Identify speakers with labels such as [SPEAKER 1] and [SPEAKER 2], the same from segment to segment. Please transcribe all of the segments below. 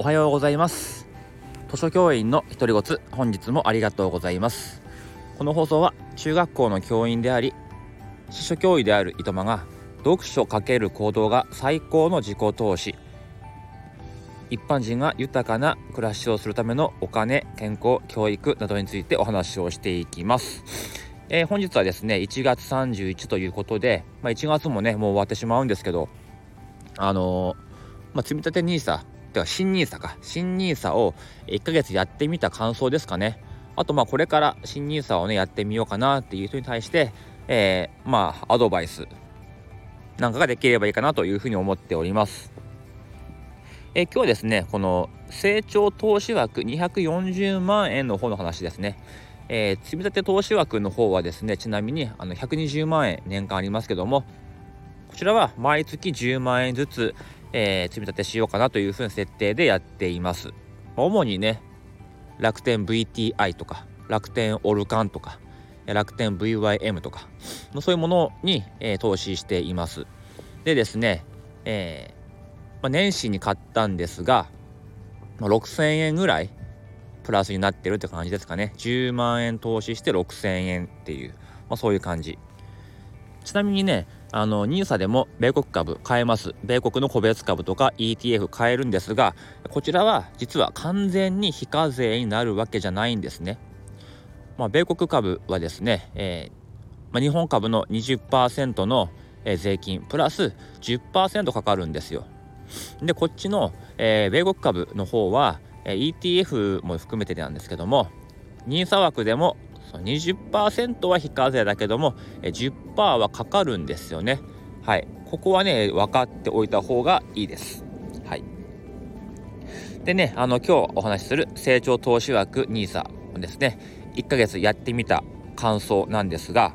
[SPEAKER 1] おはようございます。図書教員の独り言本日もありがとうございます。この放送は中学校の教員であり司書教諭である糸間が読書×行動が最高の自己投資。一般人が豊かな暮らしをするためのお金健康教育などについてお話をしていきます。えー、本日はですね1月31ということで、まあ、1月もねもう終わってしまうんですけどあのー、まあ、積立 NISA では新 NISA か新 NISA を1ヶ月やってみた感想ですかねあとまあこれから新 NISA をねやってみようかなっていう人に対して、えー、まあアドバイスなんかができればいいかなというふうに思っております。え今日はですねこの成長投資枠240万円の方の話ですね。えー、積立投資枠の方はですねちなみにあの120万円年間ありますけどもこちらは毎月10万円ずつ、えー、積み立てしようかなというふうな設定でやっています。主にね楽天 VTI とか楽天オルカンとか楽天 VYM とかそういうものに、えー、投資しています。でですね、えーまあ、年始に買ったんですが、まあ、6000円ぐらいプラスになってるって感じですかね。10万円投資して6000円っていう、まあ、そういう感じ。ちなみにねあの NISA でも米国株買えます。米国の個別株とか ETF 買えるんですがこちらは実は完全に非課税になるわけじゃないんですね。まあ、米国株はですね、えーまあ、日本株の20%の税金プラス10%かかるんですよ。でこっちの、えー、米国株の方は ETF も含めてなんですけども NISA 枠でも20%は非課税だけども10%はかかるんですよね。はい。ここはね分かっておいた方がいいです。はい。でねあの今日お話しする成長投資枠 NISA ですね。1ヶ月やってみた感想なんですが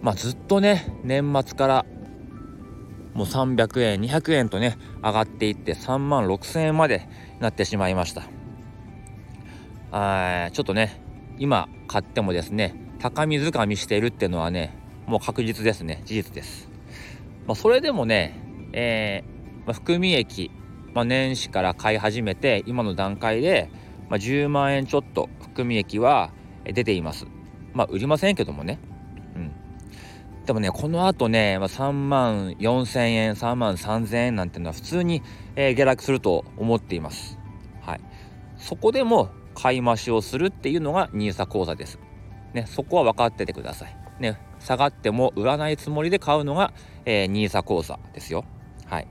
[SPEAKER 1] まあずっとね年末からもう300円200円とね上がっていって3万6000円までなってしまいました。あちょっとね今買ってもですね高み掴みしているっていうのはねもう確実ですね。事実です、まあ、それでもね、えー、まあ、含み益、まあ、年始から買い始めて今の段階で、ま10万円ちょっと含み益は出ています。まあ売りませんけどもね。うん。でもねこのあとね、ま、3万4000円3万3000円なんていうのは普通に、えー、下落すると思っています。はい。そこでも買い増しをするっていうのが NISA 講座です。ねそこは分かっててください。ね下がっても売らないつもりで買うのが、えー、NISA 講座ですよ。はい。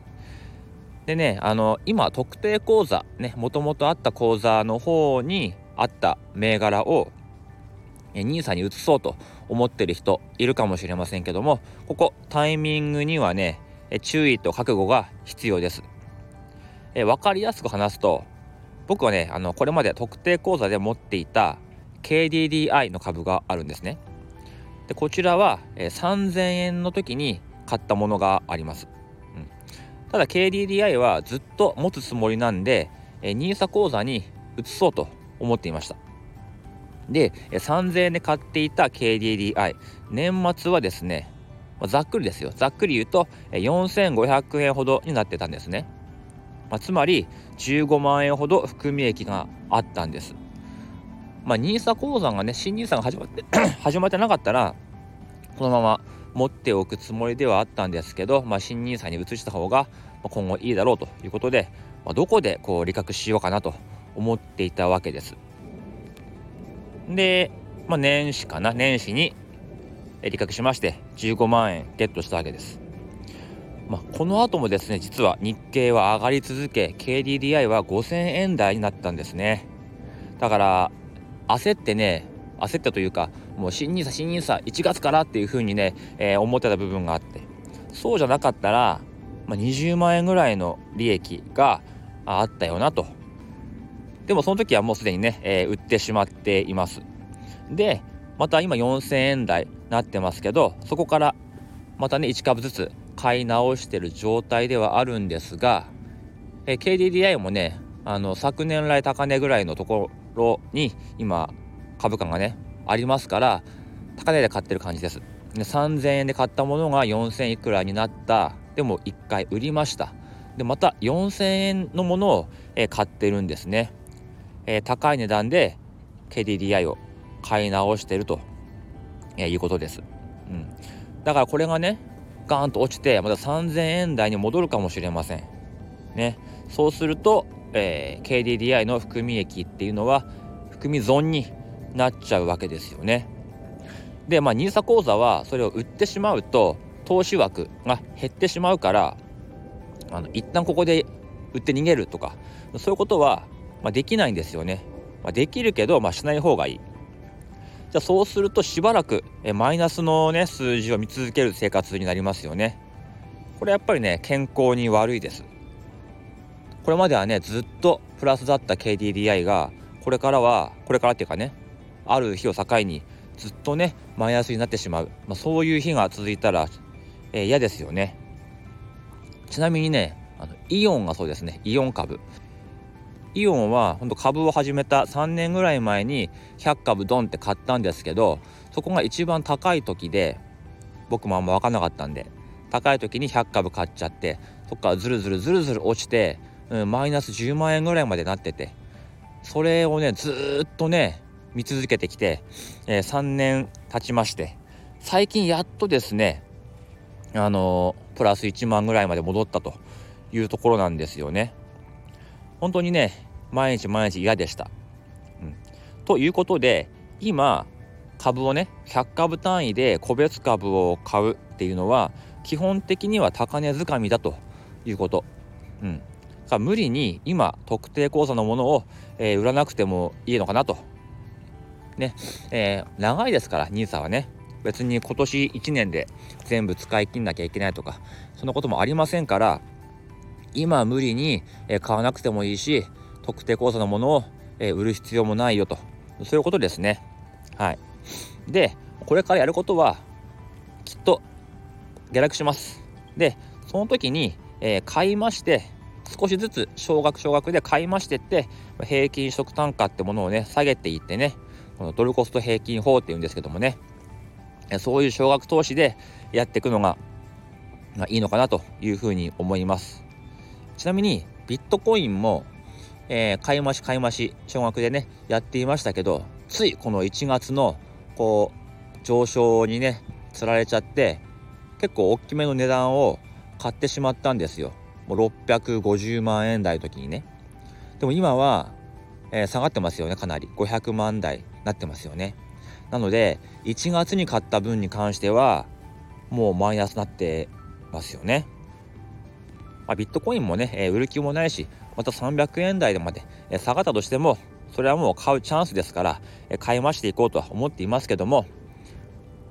[SPEAKER 1] でねあの今特定口座ねもともとあった口座の方にあった銘柄を NISA に移そうと思ってる人いるかもしれませんけどもここタイミングにはね注意と覚悟が必要です。え分かりやすく話すと僕はねあのこれまで特定口座で持っていた KDDI の株があるんですね。でこちらは、え3000円の時に買ったものがあります。うん、ただ KDDI はずっと持つつもりなんで、え NISA 口座に移そうと思っていました。で3000円で買っていた KDDI 年末はですねざっくりですよざっくり言うと4500円ほどになってたんですね、まあ、つまり15万円ほど含み益があったんですまあ NISA 口座がね新 NISA が始まって 始まってなかったらこのまま持っておくつもりではあったんですけど、まあ、新 NISA に移した方が今後いいだろうということで、まあ、どこでこう利確しようかなと思っていたわけですで、まあ、年始かな年始に利確しまして15万円ゲットしたわけです。まあ、この後もですね実は日経は上がり続け KDDI は5000円台になったんですね。だから焦ってね焦ったというかもう新 NISA 新 NISA 1月からっていうふうにね、えー、思ってた部分があって。そうじゃなかったら、まあ、20万円ぐらいの利益があったよなと。でもその時はもうすでにね、えー、売ってしまっています。でまた今4000円台なってますけどそこからまたね1株ずつ買い直してる状態ではあるんですが、え、KDDI もねあの昨年来高値ぐらいのところに今株価がねありますから高値で買ってる感じです。で3000円で買ったものが4000いくらになった。でも1回売りました。でまた4000円のものを、え、買ってるんですね、え、高い値段で KDDI を買い直してると、え、いうことです、うん、だからこれがねガーンと落ちてまた3000円台に戻るかもしれません。ね。そうすると、えー、KDDI の含み益っていうのは含み損になっちゃうわけですよね。でまあ NISA 口座はそれを売ってしまうと投資枠が減ってしまうからあの一旦ここで売って逃げるとかそういうことは、まあ、できないんですよね、まあ、できるけど、まあ、しない方がいい。じゃあそうするとしばらくえマイナスのね数字を見続ける生活になりますよね。これやっぱりね健康に悪いです。これまではねずっとプラスだった KDDI がこれからはこれからっていうかねある日を境にずっとねマイナスになってしまう、まあ、そういう日が続いたらえー、嫌ですよね。ちなみにねあのイオンがそうですね。イオン株。イオンは本当株を始めた3年ぐらい前に100株ドンって買ったんですけどそこが一番高い時で僕もあんま分かんなかったんで高い時に100株買っちゃってそっからずるずるずるずる落ちて、うん、マイナス10万円ぐらいまでなっててそれをねずっとね見続けてきて、えー、3年経ちまして最近やっとですねあのプラス1万ぐらいまで戻ったというところなんですよね。本当にね毎日毎日嫌でした。うん、ということで今株をね100株単位で個別株を買うっていうのは基本的には高値掴みだということ。うん、無理に今特定口座のものを、えー、売らなくてもいいのかなと。ね、えー、長いですから NISA はね。別に今年1年で全部使い切んなきゃいけないとかそんなこともありませんから今無理に買わなくてもいいし特定口座のものを売る必要もないよと。そういうことですね。はい。でこれからやることはきっと下落します。でその時に、え、買いまして少しずつ少額少額で買いましてって平均取得単価ってものをね下げていってねこのドルコスト平均法っていうんですけどもねそういう少額投資でやっていくのが、いいのかなというふうに思います。ちなみにビットコインも、えー、買い増し買い増し少額でねやっていましたけどついこの1月のこう上昇にねつられちゃって結構大きめの値段を買ってしまったんですよ。もう650万円台の時にね。でも今は、えー、下がってますよねかなり。500万台なってますよね。なので1月に買った分に関してはもうマイナスになってますよね。まあ、ビットコインもね、え、売る気もないしまた300円台でまで、え、下がったとしてもそれはもう買うチャンスですから、え、買い増していこうとは思っていますけども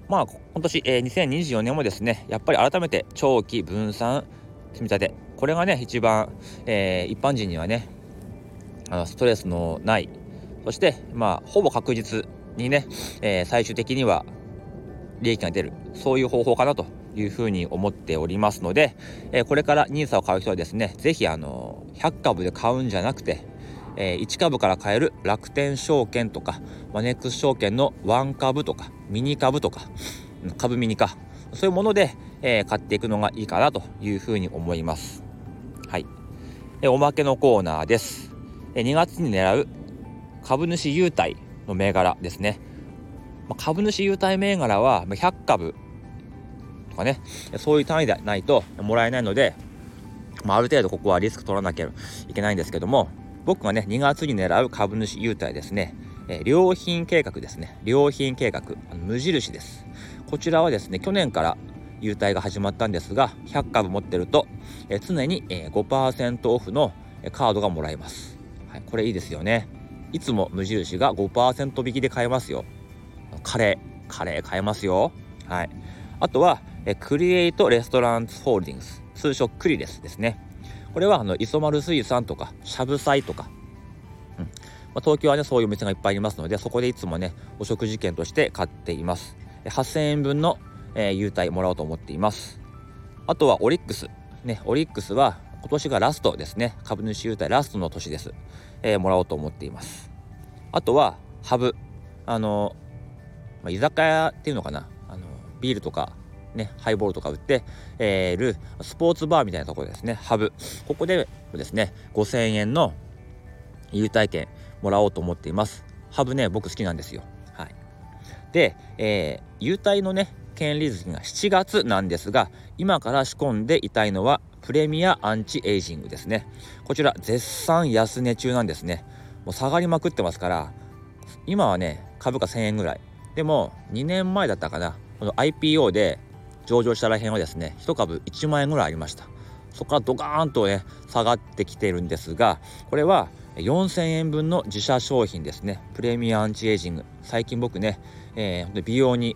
[SPEAKER 1] まあ今年、え、2024年もですねやっぱり改めて長期分散積み立てこれがね一番、えー、一般人にはねあのストレスのないそしてまあほぼ確実にね、えー、最終的には利益が出るそういう方法かなというふうに思っておりますので、えー、これから NISA を買う人はですね是非あの100株で買うんじゃなくて、えー、1株から買える楽天証券とかマネックス証券の1株とかミニ株とか株ミニかそういうもので、えー、買っていくのがいいかなというふうに思います。はい。おまけのコーナーです。え2月に狙う株主優待の銘柄ですね。ま、株主優待銘柄は100株かね、そういう単位でないともらえないので、まあ、ある程度ここはリスク取らなきゃいけないんですけども、僕がね、2月に狙う株主優待ですね、えー、良品計画ですね。良品計画、無印です。こちらはですね、去年から優待が始まったんですが、100株持ってると、えー、常に、えー、5%オフのカードがもらえます。はい、これいいですよね。いつも無印が5%引きで買えますよ。カレー、カレー買えますよ。はい。あとは、えクリエイトレストランツホールディングス、通称クリレスですね。これは、あの、磯丸水産とか、しゃぶ菜とか、うん。まあ、東京はね、そういうお店がいっぱいありますので、そこでいつもね、お食事券として買っています。8000円分の、えー、優待もらおうと思っています。あとは、オリックス。ね、オリックスは、今年がラストですね。株主優待ラストの年です。えー、もらおうと思っています。あとは、ハブ。あの、まあ、居酒屋っていうのかな。あの、ビールとか、ねハイボールとか売ってえるスポーツバーみたいなところですねハブ。ここでですね5000円の優待券もらおうと思っています。ハブね僕好きなんですよ。はい。で、えー、優待のね権利月が7月なんですが今から仕込んでいたいのはプレミアアンチエイジングですね。こちら絶賛安値中なんですね。もう下がりまくってますから今はね株価1000円ぐらい。でも2年前だったかな。この IPO で上場したらへんはですね1株1万円ぐらいありました。そこからドカーンとね下がってきてるんですがこれは4000円分の自社商品ですね。プレミアアンチエイジング。最近僕ね、えー、美容に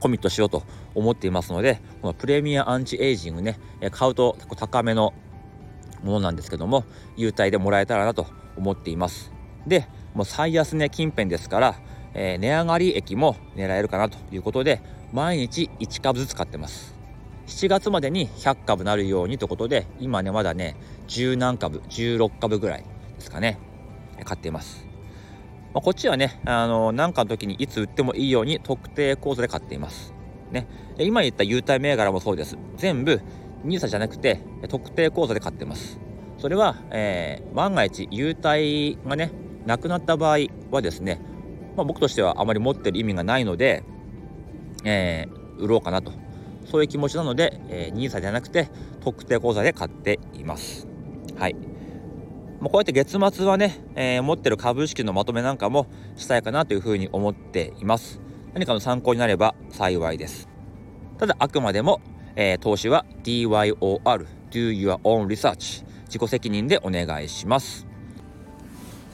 [SPEAKER 1] コミットしようと思っていますのでこのプレミアアンチエイジングね買うと結構高めのものなんですけども優待でもらえたらなと思っています。でもう最安値近辺ですから、えー、値上がり益も狙えるかなということで毎日1株ずつ買ってます。7月までに100株なるようにということで今ねまだね10何株16株ぐらいですかね買っています。まあ、こっちはねあの何かの時にいつ売ってもいいように特定口座で買っています。ね。今言った優待銘柄もそうです。全部 NISA じゃなくて特定口座で買ってます。それは、えー、万が一優待がねなくなった場合はですね、まあ、僕としてはあまり持ってる意味がないので、えー、売ろうかなと。そういう気持ちなので、えー、NISA じゃなくて特定口座で買っています。はい。まあ、こうやって月末はね、えー、持ってる株式のまとめなんかもしたいかなというふうに思っています。何かの参考になれば幸いです。ただあくまでも、えー、投資は DYOR Do Your Own Research 自己責任でお願いします。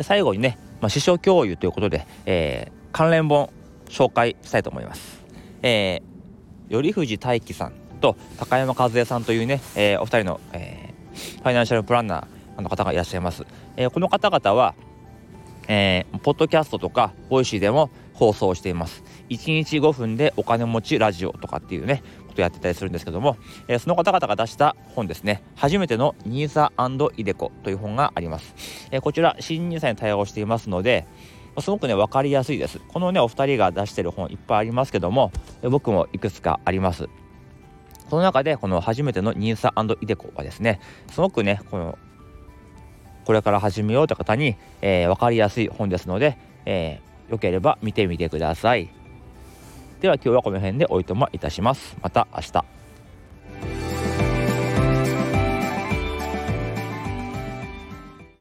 [SPEAKER 1] 最後にね、まあ、師匠共有ということで、えー、関連本紹介したいと思います、えー、頼藤太希さんと高山一恵さんというね、えー、お二人の、えー、ファイナンシャルプランナーの方がいらっしゃいます。えー、この方々は、えー、ポッドキャストとか Voicy でも放送しています。1日5分でお金持ちラジオとかっていうね、ことやってたりするんですけども、えー、その方々が出した本ですね、初めての NISA& iDeCo という本があります。えー、こちら、新 NISA に対応していますので、すごくね、分かりやすいです。このね、お二人が出してる本いっぱいありますけども、僕もいくつかあります。その中で、この初めての NISA& イデコはですね、すごくね、このこれから始めようという方に、えー、分かりやすい本ですので、えー、よければ見てみてください。では今日はこの辺でおいとまいたします。また明日。